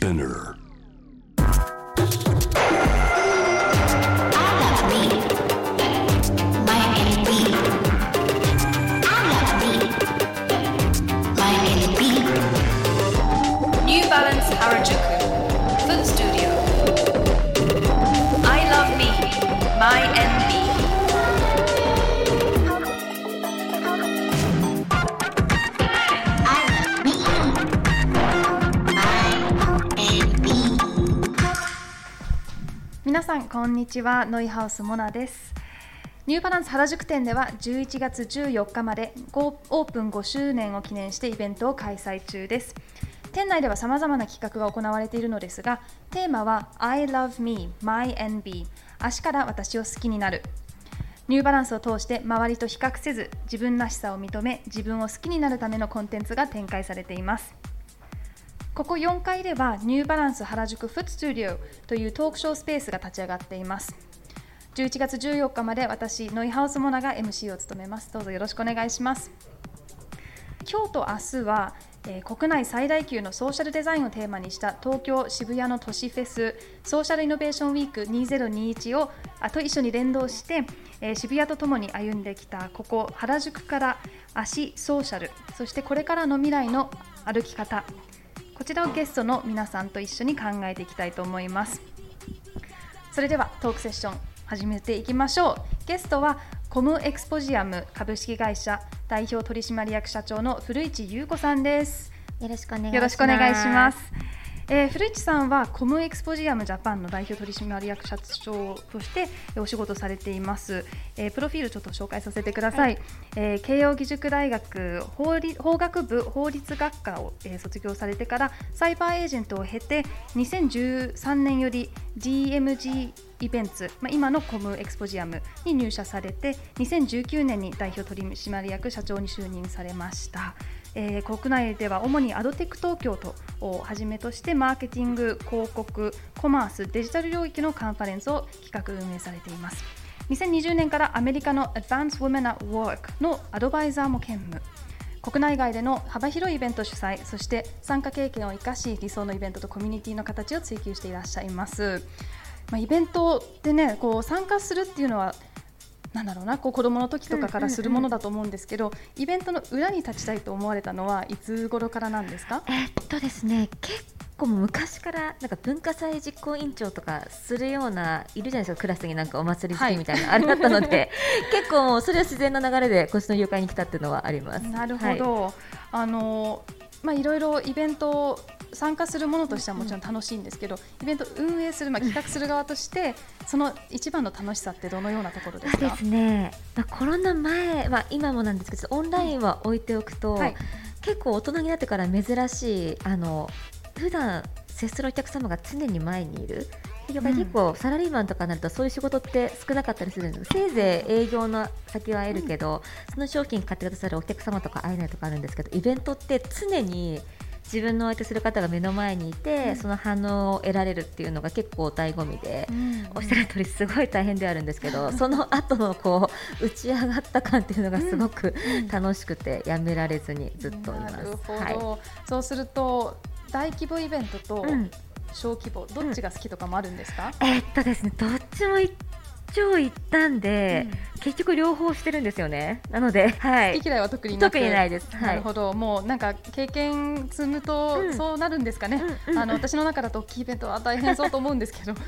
Spinner. 皆さんこんにちは。ノイハウスモナです。ニューバランス原宿店では11月14日までオープン5周年を記念してイベントを開催中です。店内ではさまざまな企画が行われているのですがテーマは I love MEMYANBE 足から私を好きになる。ニューバランスを通して周りと比較せず自分らしさを認め自分を好きになるためのコンテンツが展開されています。ここ4階ではニューバランス原宿フットスタジオというトークショースペースが立ち上がっています。11月14日まで私ノイハウスモナが MC を務めます。どうぞよろしくお願いします。今日と明日は、えー国内最大級のソーシャルデザインをテーマにした東京渋谷の都市フェスソーシャルイノベーションウィーク2021をあと一緒に連動して、えー渋谷とともに歩んできたここ原宿から足ソーシャルそしてこれからの未来の歩き方。こちらをゲストの皆さんと一緒に考えていきたいと思います。それではトークセッション始めていきましょう。ゲストはコムエクスポジアム株式会社代表取締役社長の古市優子さんです。よろしくお願いしますえー古市さんはコムエクスポジアムジャパンの代表取締役社長としてお仕事されています、えープロフィールちょっと紹介させてください、えー慶應義塾大学法律法学部法律学科を、えー卒業されてからサイバーエージェントを経て2013年より GMG イベンツ、まあ、今のコムエクスポジアムに入社されて2019年に代表取締役社長に就任されました、えー国内では主にアドテック東京とをはじめとしてマーケティング広告コマースデジタル領域のカンファレンスを企画運営されています。2020年からアメリカの Advanced Women at Work のアドバイザーも兼務。国内外での幅広いイベント主催そして参加経験を生かし理想のイベントとコミュニティの形を追求していらっしゃいます、まあ、イベントでねこう参加するっていうのはなんだろうなこう子供の時とかからするものだと思うんですけど、イベントの裏に立ちたいと思われたのはいつ頃からなんですか？えっとですね結構昔からなんか文化祭実行委員長とかするようないるじゃないですかクラスになんかお祭り好きみたいな、あれだったので 結構もうそれは自然な流れでこっちの業界に来たっていうのはあります。なるほど、あのまあいろいろイベント参加するものとしてはもちろん楽しいんですけど、イベント運営する、まあ、企画する側としてその一番の楽しさってどのようなところですか？ですね、まあ、コロナ前、まあ、今もなんですけどオンラインは置いておくと、はい。結構大人になってから珍しいあの普段接するお客様が常に前にいる。結構サラリーマンとかになるとそういう仕事って少なかったりするんですせいぜい営業の先は会えるけど、その商品買ってくださるお客様とか会えないとかあるんですけどイベントって常に自分のお相手する方が目の前にいて、その反応を得られるっていうのが結構醍醐味で、うん。おっしゃる通りすごい大変ではあるんですけどその後のこう打ち上がった感っていうのがすごく楽しくてやめられずにずっといます。なるほど、はい。そうすると大規模イベントとうん。小規模、どっちが好きとかもあるんですか、えーっとですねどっちも一長一短で、結局両方してるんですよね。なので、はい。好き、嫌いは特に特にないです。はないるほど、もうなんか経験積むとうん。そうなるんですかね、うんうんあの私の中だと大きいイベントは大変そうと思うんですけど。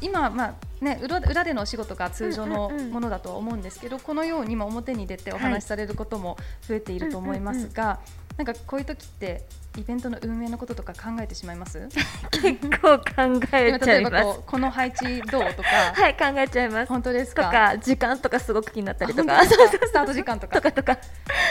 今、まあね、裏裏でのお仕事が通常のうんうんうん。ものだとは思うんですけど、このように今表に出てお話しされることも増えていると思いますが、なんかこういう時ってイベントの運営のこととか考えてしまいます？結構考え今ちゃいます。この配置どうとか、はい、考えちゃいます。本当ですか？とか時間とかすごく気になったりとか。スタート時間とか。とかとか。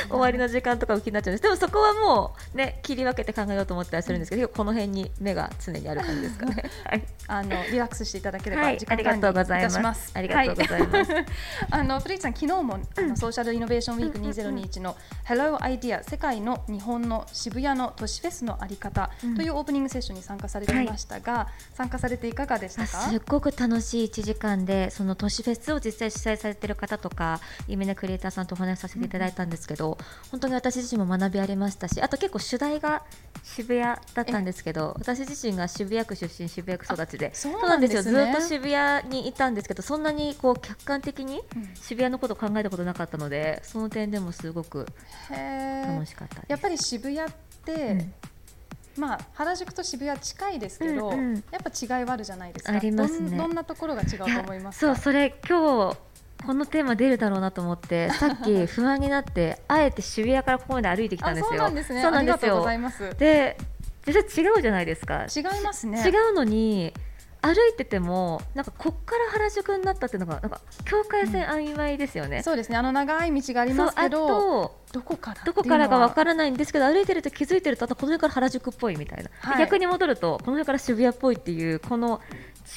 終わりの時間とかも気になっちゃうんです。でもそこはもうね切り分けて考えようと思ったりするんですけどこの辺に目が常にある感じですか？ね はい、あのリラックスしていただけれはい。ば時間ありがとうございます。管理い。たします。ありがとうございます。は あの古市さん昨日も、あのソーシャルイノベーションウィーク2021の Hello Idea 世界の日本の渋谷の都市フェスのあり方うん。というオープニングセッションに参加されていましたが、参加されていかがでしたあかすっごく楽しい1時間でその都市フェスを実際主催されてる方とか有名なクリエイターさんとお話しさせていただいたんですけど、本当に私自身も学びありましたしあと結構主題が渋谷だったんですけど私自身が渋谷区出身渋谷区育ちで。そうなんですね。そうなんですよ。ずっと渋谷にいたんですけどそんなにこう客観的にうん。渋谷のことを考えたことなかったのでその点でもすごく楽しかったです。やっぱり渋谷って、まあ原宿と渋谷近いですけど、うんうんやっぱ違いはあるじゃないですか。ありますねどんなところが違うと思いますか？そうそれ今日このテーマ出るだろうなと思って さっき不安になってあえて渋谷からここまで歩いてきたんあですよ。そうなんですね。そうなんですよ。で実際違うじゃないですか。違いますね。違うのに歩いててもなんかこっから原宿になったっていうのがなんか境界線曖昧ですよね。そうですね。あの長い道がありますけど、あとどこからどこからかわる。からないんですけど歩いてると気づいてるとあとこの辺から原宿っぽいみたいな、はい逆に戻るとこの辺から渋谷っぽいっていうこの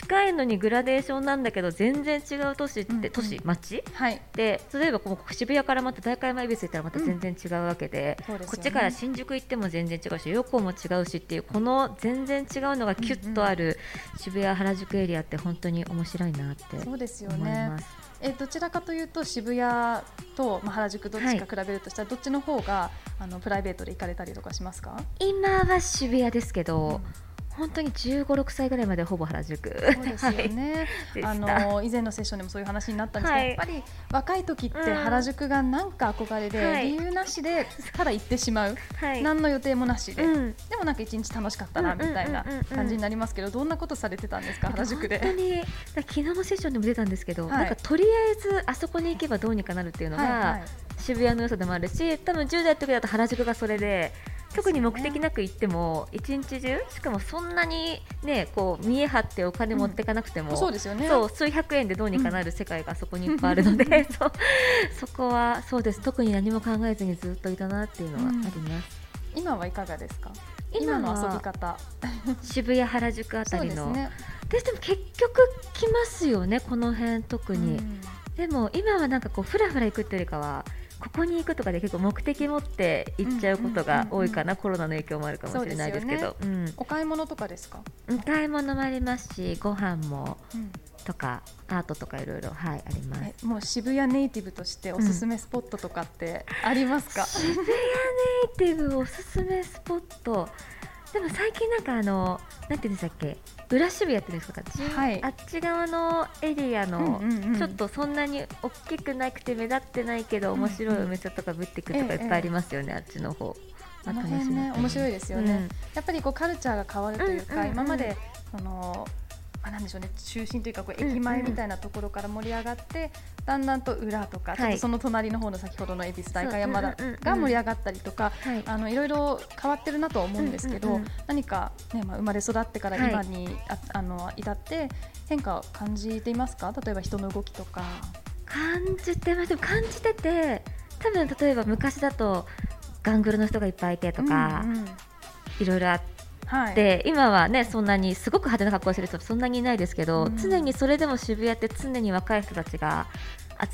近いのにグラデーションなんだけど全然違う都市って、うんうん都市街？はい。で例えばこう渋谷からまた代官山恵比寿行ったらまた全然違うわけで,、そうですよねこっちから新宿行っても全然違うし横も違うしっていうこの全然違うのがキュッとある渋谷原宿エリアって本当に面白いなってそうですよ思いねま。す。えどちらかというと渋谷と、まあ、原宿どっちか比べるとしたら、どっちの方があのプライベートで行かれたりとかしますか？今は渋谷ですけど、本当に15、6歳ぐらいまでほぼ原宿。そうですよね。あの以前のセッションでもそういう話になったんですけど、はい。やっぱり若い時ってうん。原宿がなんか憧れで、はい。理由なしでただ行ってしまう、はい。何の予定もなしで、うん。でもなんか一日楽しかったなうんうんみたいなうんうんうん感じになりますけど、どんなことされてたんですか原宿で？本当に昨日のセッションでも出たんですけど、はい。なんかとりあえずあそこに行けばどうにかなるっていうのが、はいはい。渋谷の良さでもあるし多分10代の時だと原宿がそれで特に目的なく行っても一日中しかもそんなにねこう見え張ってお金持っていかなくても、そうですよね。そう数百円でどうにかなる世界がそこにいっぱいあるので、そうそこはそうです特に何も考えずにずっといたなっていうのはあります、今はいかがですか？今の遊び方。渋谷原宿あたそうりのですね。も結局来ますよねこの辺特に、うんでも今はなんかこうふらふら行くっていうよりかはここに行くとかで結構目的持って行っちゃうことが多いかな、コロナの影響もあるかもしれないですけど。うん。お買い物とかですか？お買い物もありますしご飯もうんとかアートとかいろいろはいあります。えもう渋谷ネイティブとしておすすめスポットとかってありますか？渋谷ネイティブおすすめスポットでも最近なんかあのなんていうんでしたっけ？裏渋谷っていうんですか、じはい。あっち側のエリアの、うんうんうん。ちょっとそんなに大きくなくて目立ってないけど面白いお店とかブッティックとかいっぱいありますよね、あっちの方。あの辺ね面白いですよね、うん。やっぱりこうカルチャーが変わるというか、うんうんうん。今までその、まあ、なんでしょうね中心というかこう駅前みたいなところから盛り上がって、だんだんと裏とか、はい。ちょっとその隣の方の先ほどの恵比寿代官山が盛り上がったりとか、はい。あのいろいろ変わってるなとは思うんですけど、何か、ねまあ、生まれ育ってからはい。今に、ああの至って変化を感じていますか？例えば人の動きとか。感じてます。感じてて多分例えば昔だとガングルの人がいっぱいいてとか、いろいろあっはい、て今はねそんなにすごく派手な格好をしてる人そんなにいないですけど、うん。常にそれでも渋谷って常に若い人たちが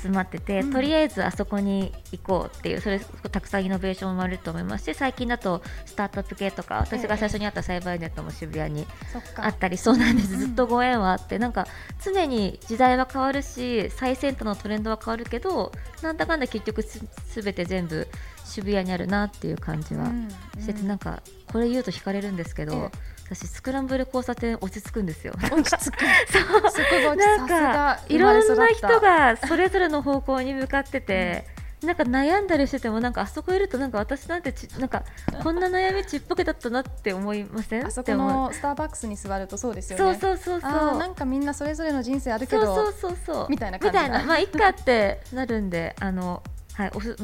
集まってて、うん。とりあえずあそこに行こうっていうそれたくさんイノベーション生まれると思いますし最近だとスタートアップ系とか私が最初にあったサイバーネットも渋谷にあったりそうなんです、うん。ずっとご縁はあってなんか常に時代は変わるし最先端のトレンドは変わるけどなんだかんだ結局すすべて全部渋谷にあるなっていう感じはうんしてて、うんなんかこれ言うと惹かれるんですけど、え私スクランブル交差点落ち着くんですよ。落ち着く。そこがなんかいろんな人がそれぞれの方向に向かってて、なんか悩んだりしててもなんかあそこいるとなんか私なんてち なんかこんな悩みちっぽけだったなって思いません？あそこのスターバックスに座るとそうですよね。そうそうそうそう。なんかみんなそれぞれの人生あるけどそうそうそうそう。みたいな感じみたいな。まあいっかってなるんであのはいおす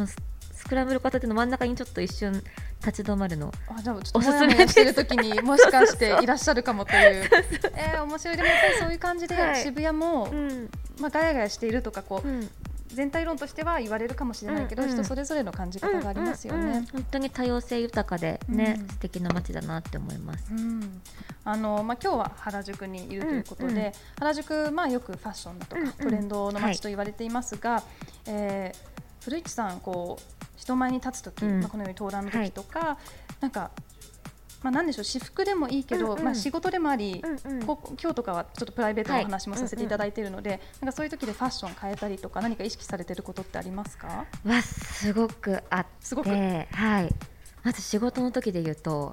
クランブル片手の真ん中にちょっと一瞬立ち止まるの。あじゃあちょっとおすすめしてる時に もしかしていらっしゃるかもという。えー、面白い。でもやっぱりそういう感じではい。渋谷も、うん。まあ、ガヤガヤしているとかこう、うん。全体論としては言われるかもしれないけど、うんうん人それぞれの感じ方がありますよね。うんうんうん本当に多様性豊かでね、うん。素敵な街だなって思います。うん。あのまあ、今日は原宿にいるということで、うんうん原宿、まあ、よくファッションだとか、うんうん。トレンドのはい。街と言われていますが、えー古市さんこう人前に立つ時、うん。まあ、このように登壇の時とか、なんか、まあ、なんでしょう私服でもいいけど、うんうん。まあ、仕事でもあり、うんうん。こう今日とかはちょっとプライベートのお話もはいさせていただいているので、なんかそういう時でファッション変えたりとか何か意識されてることってありますか？はすごくあってすごく？はい、まず仕事の時で言うと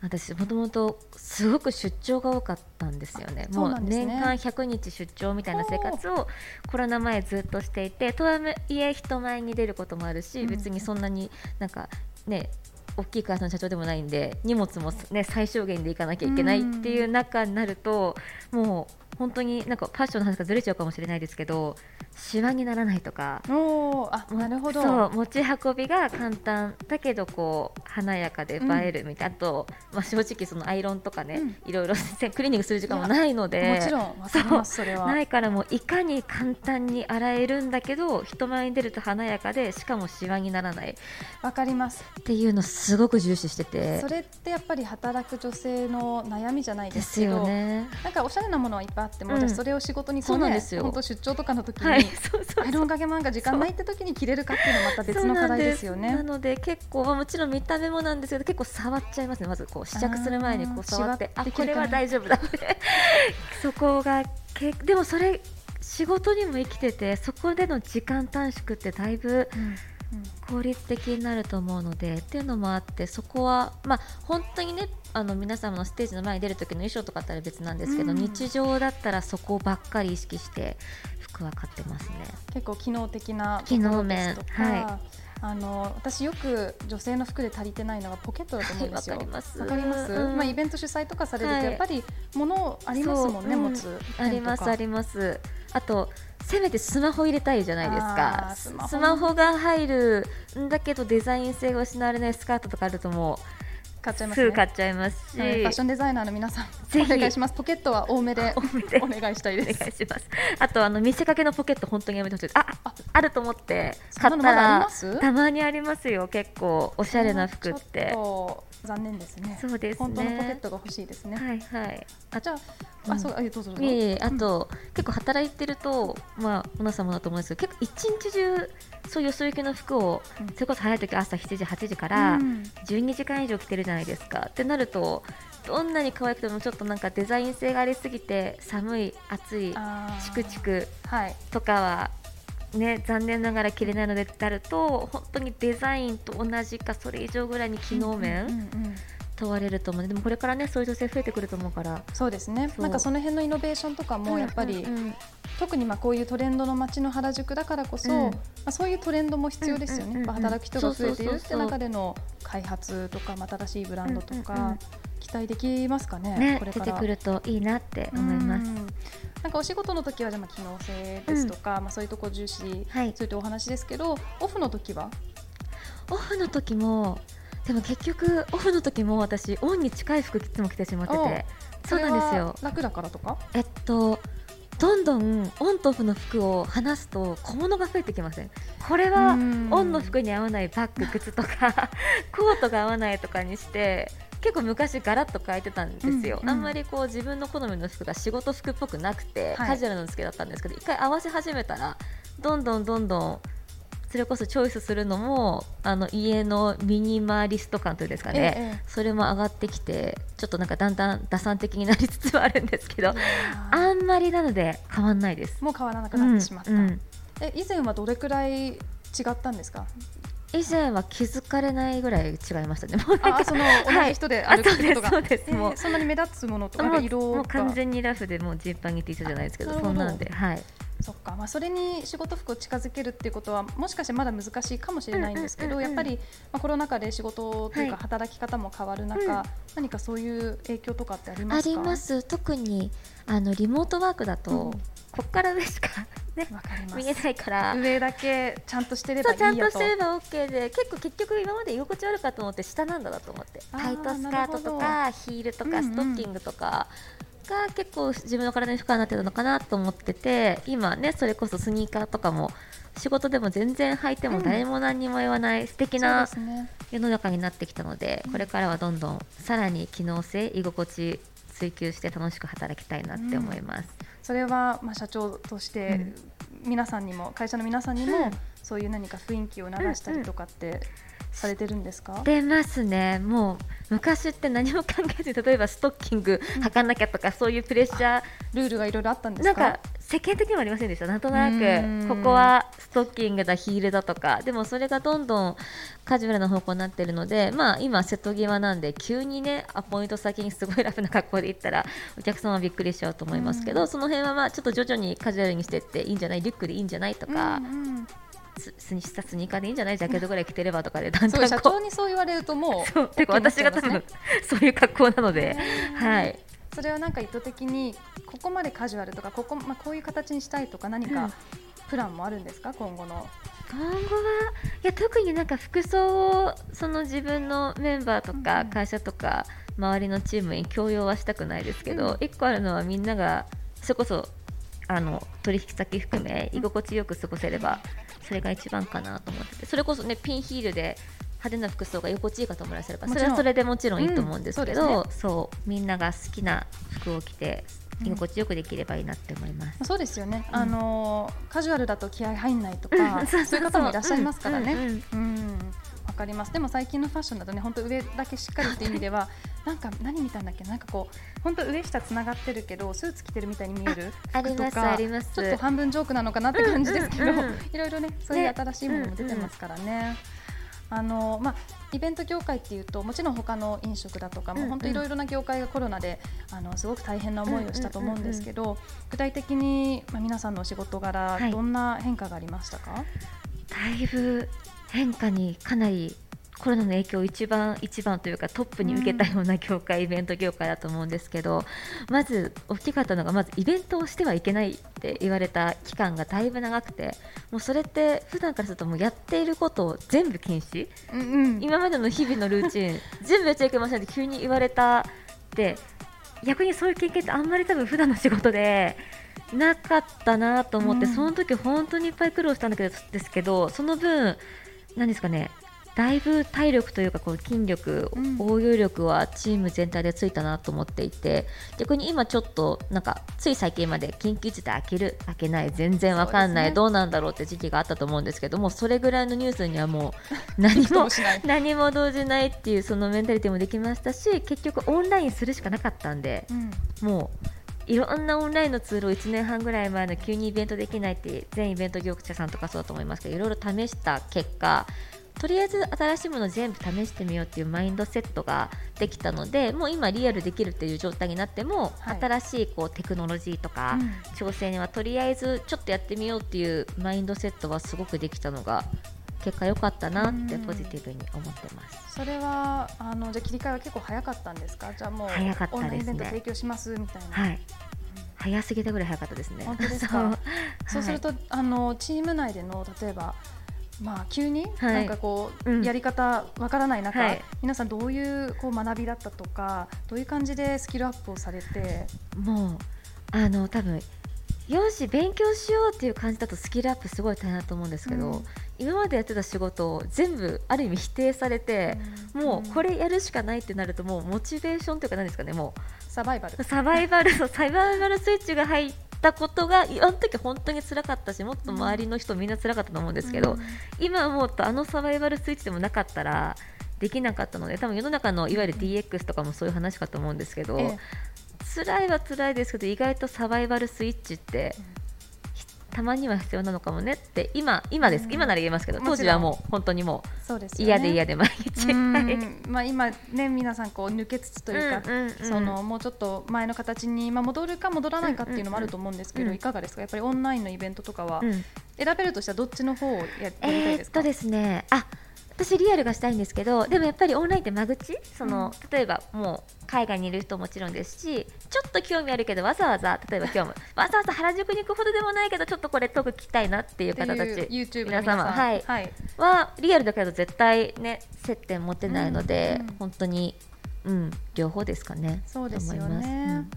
私もともとすごく出張が多かったんですよね。そうもう年間100日出張みたいな生活をコロナ前ずっとしていてとはいえ人前に出ることもあるし、うん別にそんなになんかね大きい会社の社長でもないんで荷物も、ね、最小限で行かなきゃいけないっていう中になると、もう本当になんかファッションの話がずれちゃうかもしれないですけどシワにならないとか。おーあなるほど。そう持ち運びが簡単。だけどこう華やかで映えるみたいな、あと、まあ、正直そのアイロンとかね、いろいろ クリーニングする時間もないので。もちろんわかりますそれは。ないからもういかに簡単に洗えるんだけど人前に出ると華やかでしかもシワにならない。わかります。っていうのすごく重視してて。それってやっぱり働く女性の悩みじゃないでですすけどよね。なんかおしゃれなものはいっぱいあっても、うん。私それを仕事にこそうなんですよ。本当出張とかの時に、はい、そうそうアイロンかけ漫画時間ないって時に着れるかっていうのはまた別の課題ですよね。なので結構、まあ、もちろん見た目もなんですけど結構触っちゃいますね。まずこう試着する前にこう触ってあこれは大丈夫だって。そこがけでもそれ仕事にも生きててそこでの時間短縮ってだいぶうんうん効率的になると思うのでっていうのもあってそこはまあ本当にねあの皆様のステージの前に出る時の衣装とかだったら別なんですけど、うん。日常だったらそこばっかり意識して服は買ってますね。結構機能的な機能面。はあの私よく女性の服で足りてないのがポケットだと思うんですよ。はいわかります。わかります？うんまあイベント主催とかされると、はい。やっぱり物ありますもんね、持つありますありります。あとせめてスマホ入れたいじゃないですあかースマホ。スマホが入るんだけどデザイン性が失われないスカートとかあるとも買っちゃいうますね。すぐ買っちゃいますし、はいファッションデザイナーの皆さんぜひ。お願いします。ポケットは多めで多めで。お願いしたいお願いです。します。あとあの見せかけのポケット本当にやめてほしい。ですあああると思って買ったらたまにありますよ。結構おしゃれな服って。残念ですね。そうですね。本当のポケットが欲しいですね。はいはい。あじゃあ、あ、うん。そう、あ、どうぞどうぞ。いえいえあと、結構働いてると、まあ、皆さんもだと思うんですけど結構一日中そういうよそ行きの服を、うん。それこそ早い時朝7時8時かうらん12時間以上着てるじゃないですか。ってなるとどんなに可愛くてもちょっとなんかデザイン性がありすぎて寒い暑いチクチクはい。とかはね残念ながら着れないのでってなると本当にデザインと同じかそれ以上ぐらいに機能面、問われると思う。のででもこれからねそういう女性増えてくると思うから。そうですね。なんかその辺のイノベーションとかもやっぱり、うんうん。うん特にまあこういうトレンドの街の原宿だからこそ、うん。まあそういうトレンドも必要ですよね。うんうんうん。働く人が増えているって中での開発とか、まあ新しいブランドとか、うんうんうん。期待できますかね。ねこれ出てくるといいなって思います。うん。なんかお仕事の時はじゃあまあ機能性ですとか、まあそういうとこ重視、はい。そういったお話ですけど、オフの時は？オフの時もでも結局オフの時も私オンに近い服いつも着てしまってて。そうなんですよ。楽だからとか？えっとどんどんオンとオフの服を離すと小物が増えてきません？これはうん。オンの服に合わないバッグ靴とか コートが合わないとかにして結構昔ガラッと変えてたんですよ、うんうんあんまりこう自分の好みの服が仕事服っぽくなくて、はいカジュアルなの好きだったんですけど一回合わせ始めたらどんどんどんどんそれこそチョイスするのもあの家のミニマリスト感というんですかね、ええそれも上がってきてちょっとなんかだんだん打算的になりつつはあるんですけどあんまりなので変わんないです。もう変わらなくなってしまった。うんうん。え以前はどれくらい違ったんですか？以前は気づかれないぐらい違いましたね。もうあその同じ人で歩くことが、あそうですそうです。えーもうそんなに目立つものとか色がもう完全にラフでもうジーパンに T シャツじゃないですけど。そんなんで、はい、そっか、まあ、それに仕事服を近づけるっていうことはもしかしてまだ難しいかもしれないんですけど、うんうんうんうん。やっぱり、まあ、コロナ禍で仕事というかはい。働き方も変わる中、うん。何かそういう影響とかってありまあすか？ります。特にあのリモートワークだと、うん。こっから上しか、ね、わかります。見えないから。上だけちゃんとしてればそちゃんととしてれば OK で結構結局今まで居心地悪かったのって下なんだなと思って。タイトスカートとかヒールとかうんうんストッキングとかが結構自分の体に負荷になってたのかなと思ってて今ねそれこそスニーカーとかも仕事でも全然履いても誰も何にも言わない素敵な世の中になってきたのでこれからはどんどんさらに機能性居心地追求して楽しく働きたいなって思います。それはまあ社長として皆さんにも会社の皆さんにもうん。そういう何か雰囲気を流したりとかってされてるんですか、出ますね。もう昔って何も考えずに例えばストッキング履かなきゃとか、そういうプレッシャー。ルールがいろいろあったんですか？なんか世間的にはありませんでした。なんとなうん。くここはストッキングだヒールだとか。でもそれがどんどんカジュアルな方向になってるのでまあ今瀬戸際なんで急にねアポイント先にすごいラフな格好で行ったらお客様はびっくりしちゃうと思いますけど、その辺はまあちょっと徐々にカジュアルにしていっていいんじゃないリュックでいいんじゃないとか、うんうん。ススニスニーカーでいいんじゃないジャケットぐらい着てればとかでだんだん。こ長にそう言われるともうそうてか OK になっち私が多分 そういう格好なので、はい。それはなんか意図的にここまでカジュアルとかここ,、まあ、こういう形にしたいとか何かうん。プランもあるんですか？今後の。今後はいや特になんか服装をその自分のメンバーとうんうん。か会社とか周りのチームに強要はしたくないですけど、うん。一個あるのはみんながそれこそあの取引先含め居心地よく過ごせればそれが一番かなと思ってて。それこそねピンヒールで派手な服装が居心地いい方もいらっしゃればそれはそれでもちろんいいと思うんですけど、うんそうそうみんなが好きな服を着て居心地よくできればいいなって思います。まあそうですよね、うん。あのーカジュアルだと気合入んないとか、うんそう。いう方もいらっしゃいますからね。うんかります。でも最近のファッションだとね本当上だけしっかりっていう意味ではなんか何見たんだっけ？なんかこう本当上下つながってるけどスーツ着てるみたいに見えるあります服とかあります。ちょっと半分ジョークなのかなって感じですけど、うんうんうん。いろいろねそういう新しいものも出てますからね。あのまあ、イベント業界っていうともちろん他の飲食だとかも、うんうん。本当いろいろな業界がコロナであのすごく大変な思いをしたと思うんですけど、具体的に、まあ、皆さんのお仕事柄、はい。どんな変化がありましたか、だいぶ変化にかなりコロナの影響を一番一番というかトップに受けたような業界、イベント業界だと思うんですけどまず大きかったのがまずイベントをしてはいけないって言われた期間がだいぶ長くてもうそれって普段からするともうやっていることを全部禁止？うんうん。今までの日々のルーチン 全部やっちゃいけませんって急に言われたって逆にそういう経験ってあんまり多分普段の仕事でなかったなと思って、うん。その時本当にいっぱい苦労したんだけどですけどその分何ですかねだいぶ体力というかこう筋力、うん。応用力はチーム全体でついたなと思っていて逆に今ちょっとなんかつい最近まで緊急事態開ける開けない全然わかんない、ね。どうなんだろうって時期があったと思うんですけどもそれぐらいのニュースにはもう 何も何も動じないっていうそのメンタリティもできましたし結局オンラインするしかなかったんでうん。もういろんなオンラインのツールを1年半ぐらい前の急にイベントできないって全イベント業者さんとかそうだと思いますけどいろいろ試した結果とりあえず新しいものを全部試してみようっていうマインドセットができたのでもう今リアルできるっていう状態になっても、はい。新しいこうテクノロジーとか、うん。挑戦にはとりあえずちょっとやってみようっていうマインドセットはすごくできたのが結果良かったなってうん。ポジティブに思ってます。それはあのじゃあ切り替えは結構早かったんですか？じゃあもう早かったですね。オンラインイベント提供しますみたいな、はい。早すぎたぐらい早かったですね。本当ですか？そうすると、あのチーム内での例えばまあ急にはい。なんかこう、うん。やり方わからない中、はい。皆さんどういうこう学びだったとかどういう感じでスキルアップをされて、もうあの多分よし勉強しようっていう感じだとスキルアップすごい大変だと思うんですけど、うん。今までやってた仕事を全部ある意味否定されて、もうこれれやるしかないってなるともうモチベーションというか何ですかねもサバイバル。うサバイバルのサバイバルスイッチが入ったことがあの時本当に辛かったしもっと周りの人みんな辛かったと思うんですけど、うん。今思うとあのサバイバルスイッチでもなかったらできなかったので多分世の中のいわゆる DX とかもそういう話かと思うんですけど、ええ辛いは辛いですけど意外とサバイバルスイッチって、ひたまには必要なのかもねって今今です、うん。今なら言えますけど当時はもう本当にもそうね。嫌で嫌で毎日、まあ、今ね皆さんこう抜けつつというか、うんうんうん。そのもうちょっと前の形に、まあ、戻るか戻らないかっていうのもあると思うんですけど、うんうん。いかがですか？やっぱりオンラインのイベントとかは、うん。選べるとしたらどっちの方をややりたいえですか、ーっとですね。あ私リアルがしたいんですけどでもやっぱりオンラインって間口？その、例えばもう海外にいる人ももちろんですしちょっと興味あるけどわざわざ例えば今日も わざわざ原宿に行くほどでもないけどちょっとこれトーク聞きたいなっていう方たち皆様はい。はい、はリアルだけど絶対ね接点持てないので、うんうん。本当に、うん、両方ですかね。そうですよと思います。ね。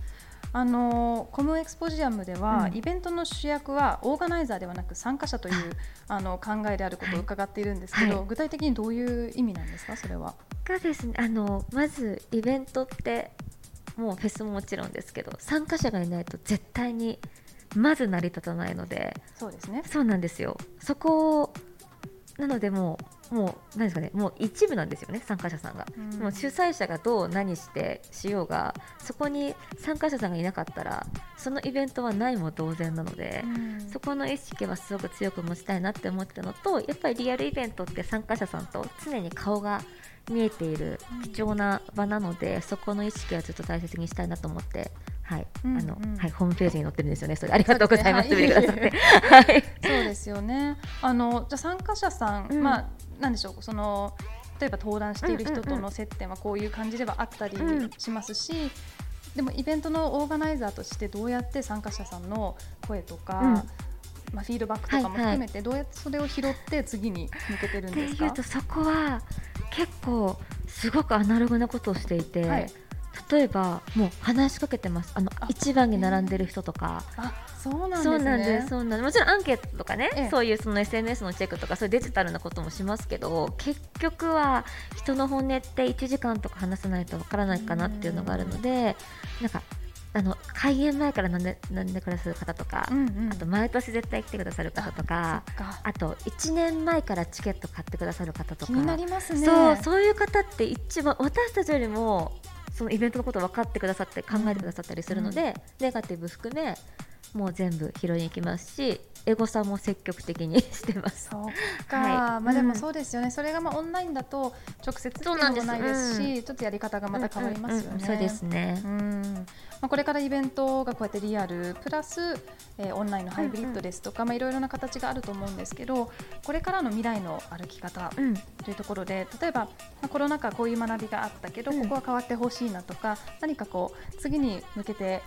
あのコムエクスポジアムでは、うん。イベントの主役はオーガナイザーではなく参加者という あの考えであることを伺っているんですけど、はい。具体的にどういう意味なんですか？それは。がですねあのまずイベントってもうフェスももちろんですけど参加者がいないと絶対にまず成り立たないのでそうですね。そうなんですよ。そこをなのでもうもう何ですかねもう一部なんですよね参加者さんが、うん。もう主催者がどう何してしようがそこに参加者さんがいなかったらそのイベントはないも同然なので、うん。そこの意識はすごく強く持ちたいなって思ったのとやっぱりリアルイベントって参加者さんと常に顔が見えている貴重な場なので、そこの意識はずっと大切にしたいなと思って。はい、うんあの、うんはい、ホームページに載ってるんですよね。それ。ありがとうございます。そうですよね。あのじゃあ参加者さん、うん。まあなんでしょう。その例えば登壇している人との接点はこういう感じではあったりうん。しますし、でもイベントのオーガナイザーとしてどうやって参加者さんの声とか、うんまあフィードバックとかも含めてどうやってそれを拾って次に向けてるんですか？いうとそこは結構すごくアナログなことをしていて、はい例えばもう話しかけてますあのあ一番に並んでる人とか。あそうなんですね。そうなんですそうなんですもちろんアンケートとかね、ええそういうその SNS のチェックとかそういうデジタルなこともしますけど結局は人の本音って1時間とか話さないとわからないかなっていうのがあるのでなんかあの開演前からなんでなんでくださる方とか、うんうん。あと毎年絶対来てくださる方とかあと1年前からチケット買ってくださる方とか気になりますね。そうそういう方って一番私たちよりもそのイベントのことを分かってくださって考えてくださったりするので、ネガティブ含めもう全部拾いに行きますしエゴさんも積極的に してます。そうか、はい。まあでもうんそうですよね、それがまあオンラインだと直接でもないですし、ちょっとやり方がまた変わりますよね。うんうんうん。そうですね。う。ん。まあ、これからイベントがこうやってリアルプラス、えーオンラインのハイブリッドですとか、まあ、いろいろな形があると思うんですけどこれからの未来の歩き方うん。というところで例えば、まあ、コロナ禍こういう学びがあったけど、うん。ここは変わってほしいなとか何かこう次に向けて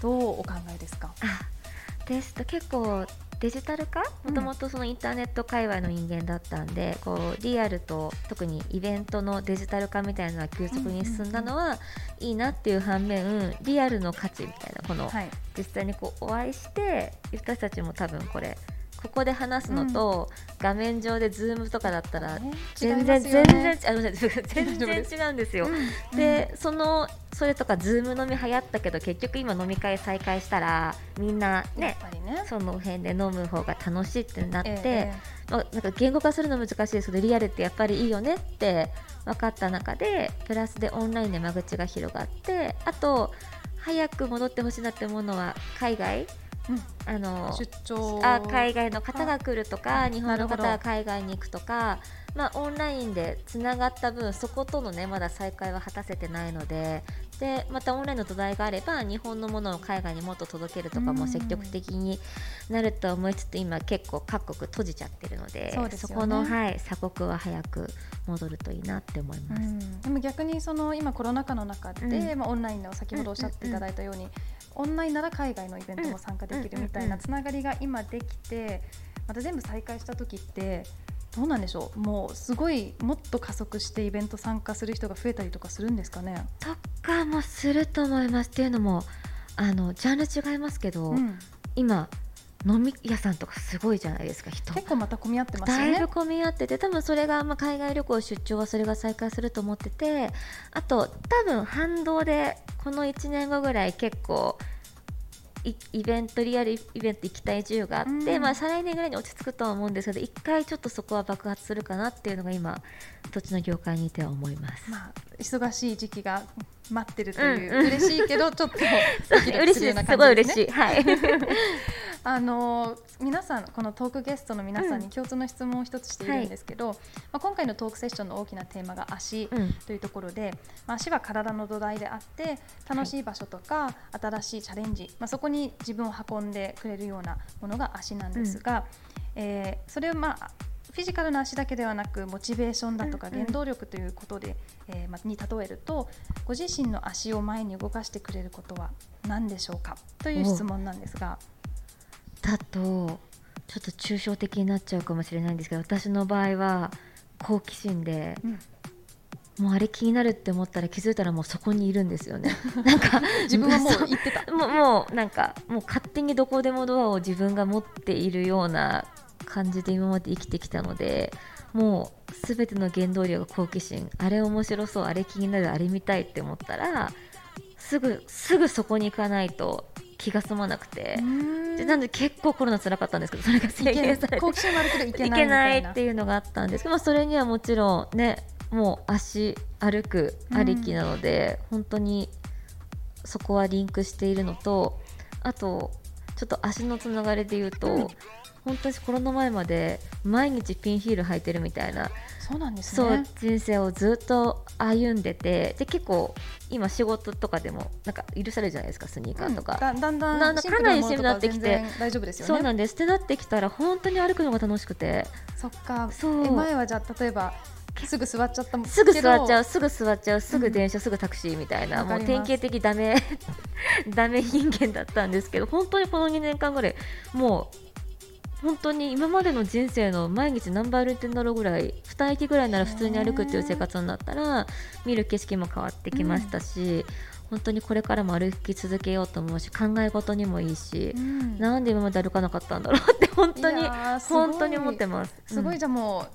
どうお考えですか？あですと結構デジタル化？うん。もともとそのインターネット界隈の人間だったんで、こうリアルと特にイベントのデジタル化みたいなのが急速に進んだのはいいなっていう反面リアルの価値みたいなこのはい、実際にこうお会いして私たちも多分これここで話すのと、画面上で Zoom とかだったらね全然、違いますよ全ね然あごめんなさい。全然違うんですよ。うんでそのそれとか Zoom 飲み流行ったけど結局今飲み会再開したらみんなねね。その辺で飲む方が楽しいってなって、ええ。まあ、なんか言語化するの難しいですけどリアルってやっぱりいいよねって分かった中でプラスでオンラインで間口が広がってあと早く戻ってほしいなって思うのは海外うん。あの出張。あ海外の方が来るとあか日本の方が海外に行くとか、まあ、オンラインでつながった分そことのねまだ再開は果たせてないのででまたオンラインの土台があれば日本のものを海外にもっと届けるとかうん。も積極的になると思いつつ今結構各国閉じちゃってるのでそね。この、はい、鎖国は早く戻るといいなって思います。うん。でも逆にその今コロナ禍の中で、うん。まあ、オンラインの先ほどおっしゃっていただいたように、オンラインなら海外のイベントも参加できるみたいうんなつながりが今できてまた全部再開した時ってどうなんでしょう？もうすごいもっと加速してイベント参加する人が増えたりとかするんですかね？とかもすると思います。っていうのもあのジャンル違いますけど、うん。今飲み屋さんとかすごいじゃないですか人結構また混み合ってますよねだいぶ。混み合ってて多分それが、まあ、海外旅行出張はそれが再開すると思っててあと多分反動でこの1年後ぐらい結構いイベントリアルイベント行きたい需要があって、うんまあ、再来年ぐらいに落ち着くとは思うんですけど一回ちょっとそこは爆発するかなっていうのが今土地の業界にいては思います。まあ、忙しい時期が待ってるという、うん。うん嬉しいけどちょっと ドキドキ嬉しいですするようなすごい嬉感じです。ねしい。はい。あの皆さんこのトークゲストの皆さんに共通の質問を一つしているんですけど、まあ、今回のトークセッションの大きなテーマが足うん。というところで、まあ、足は体の土台であって楽しい場所とか、新しいチャレンジ、まあ、そこに自分を運んでくれるようなものが足なんですが、えーそれをまあフィジカルな足だけではなくモチベーションだとかうんうん原動力ということで、えーまあに例えるとご自身の足を前に動かしてくれることは何でしょうか？という質問なんですが。だとちょっと抽象的になっちゃうかもしれないんですけど私の場合は好奇心でうんもうあれ気になるって思ったら気づいたらもうそこにいるんですよね。なんか自分はもうそ言ってた。もうもうなんかもう勝手にどこでもドアを自分が持っているような感じで今まで生きてきたのでもうすべての原動力が好奇心あれ面白そうあれ気になるあれ見たいって思ったらすぐすぐそこに行かないと気が済まなくて。でなんで結構コロナ辛かったんですけどそれが制限されて。好奇心悪くていけいな。いっていうのがあったんです。けど、まあ、それにはもちろんねもう足歩くありきなので、本当にそこはリンクしているのとあとちょっと足のつながりで言うと、うん本当にコロナ前まで毎日ピンヒール履いてるみたいな、そうなんですね。人生をずっと歩んでてで結構今仕事とかでもなんか許されるじゃないですかスニーカーとか。うんだだんだなんだシンプルかなりシンプルになってきて。大丈夫ですよね。そうなんです。ってなってきたら本当に歩くのが楽しくて。そっか。そう。え前はじゃあ例えばすぐ座っちゃったすぐ座っちゃうう、すぐ座っちゃう、すぐ電車、すぐタクシーみたいな、もう典型的ダメ、ダメ人間だったんですけど、本当にこの2年間ぐらい、もう、本当に今までの人生の毎日何倍歩いてんだろうぐらい、2駅ぐらいなら普通に歩くっていう生活になったら、見る景色も変わってきましたし、本当にこれからも歩き続けようと思うし、考え事にもいいし、ん。なんで今まで歩かなかったんだろうって、本当に本当に思ってます。すごいうんじゃあも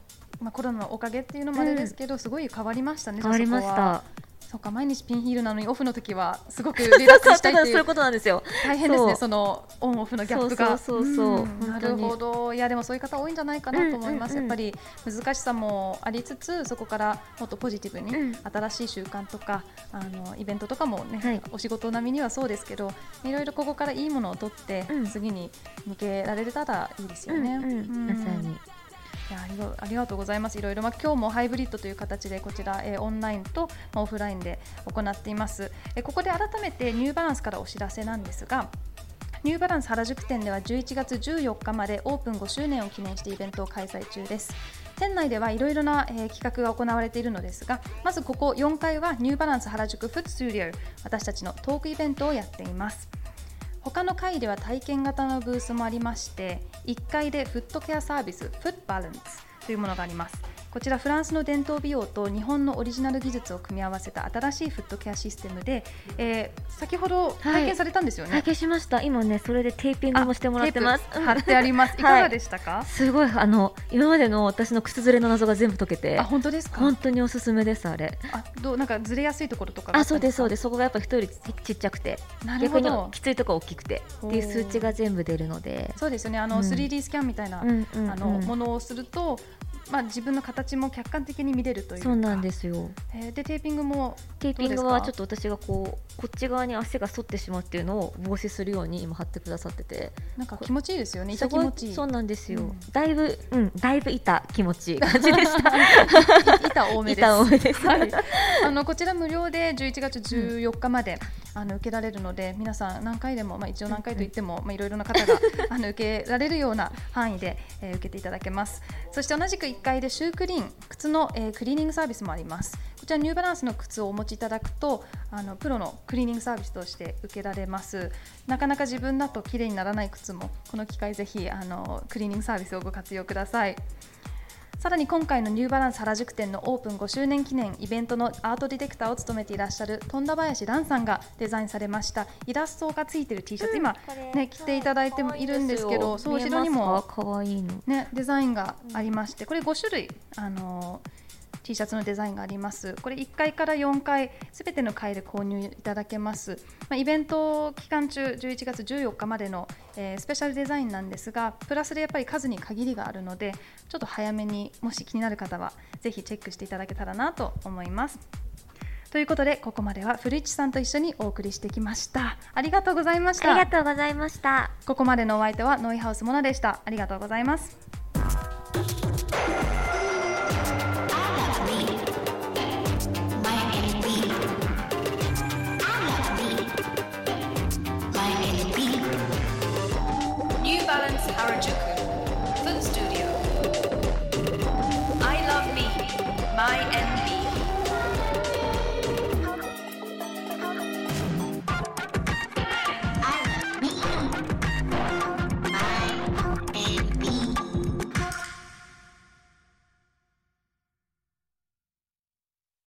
う、まあ、コロナのおかげっていうのもあれですけど、すごい変わりましたね変わりました。そうか毎日ピンヒールなのにオフの時はすごく リラックスしたいっていう。そういうことなんですよ。大変ですねそのオンオフのギャップが。そうそうなるほど。いやでもそういう方多いんじゃないかなと思います、うんうんうん。やっぱり難しさもありつつそこからもっとポジティブに、うん。新しい習慣とかあのイベントとかもね、はい。お仕事並みにはそうですけどいろいろここからいいものを取って、うん。次に向けられたらいいですよね。うん。うん。まさに。いやありがありがとうございます。いろいろ、まあ、今日もハイブリッドという形でこちら、えーオンラインと、まあ、オフラインで行っています、えーここで改めてニューバランスからお知らせなんですがニューバランス原宿店では11月14日までオープン5周年を記念してイベントを開催中です。店内ではいろいろな、えー企画が行われているのですがまずここ4階はニューバランス原宿フットスタジオ私たちのトークイベントをやっています。他の階では体験型のブースもありまして1階でフットケアサービスフットバランスというものがあります。こちらフランスの伝統美容と日本のオリジナル技術を組み合わせた新しいフットケアシステムで、えー先ほど体験されたんですよね、体験しました。今ね、それでテーピングもしてもらってます。貼ってあります。いかがでしたか？すごいあの今までの私の靴ずれの謎が全部解けてあ、本当ですか？本当におすすめですあれ。あ、どうなんかずれやすいところとかがあそうですそうでですそこがやっぱ人よりちっちゃくてす。なるほ逆にど。きついとこ大きくてっていう数値が全部出るので。そうですよね。あの、うん 3D スキャンみたいな、うんうんうんあのものをすると、まあ自分の形も客観的に見れるというか。そうなんですよ。えーでテーピングもテーピングはちょっと私がこうこっち側に足が反ってしまうっていうのを防止するように今貼ってくださっててなんか気持ちいいですよね。痛気持ちいい。そうなんですよ、うんだいぶうんだいぶ痛気持ちいい感じでした 板多めです。板多めですはい、あのこちら無料で11月14日まで、あの受けられるので皆さん何回でも、まあ、一応何回といっても、まあ、いろいろな方が あの受けられるような範囲で、えー受けていただけます。そして同じく1階でシュークリーン靴の、えークリーニングサービスもあります。こちらニューバランスの靴をお持ちいただくとあのプロのクリーニングサービスとして受けられます。なかなか自分だと綺麗にならない靴もこの機会ぜひあのクリーニングサービスをご活用くださいさらに今回のニューバランス原宿店のオープン5周年記念イベントのアートディレクターを務めていらっしゃる富田林蘭さんがデザインされました。イラストがついている T シャツ、今ね着ていただいてもいるんですけどそう後ろにもいいの。ねデザインがありましてこれ5種類あのー T シャツのデザインがあります。これ1階から4階すべての階で購入いただけます、まあ、イベント期間中11月14日までの、えースペシャルデザインなんですがプラスでやっぱり数に限りがあるのでちょっと早めにもし気になる方はぜひチェックしていただけたらなと思います。ということでここまでは古市さんと一緒にお送りしてきました。ありがとうございました。ありがとうございました。ここまでのお相手はノイハウスモナでした。ありがとうございます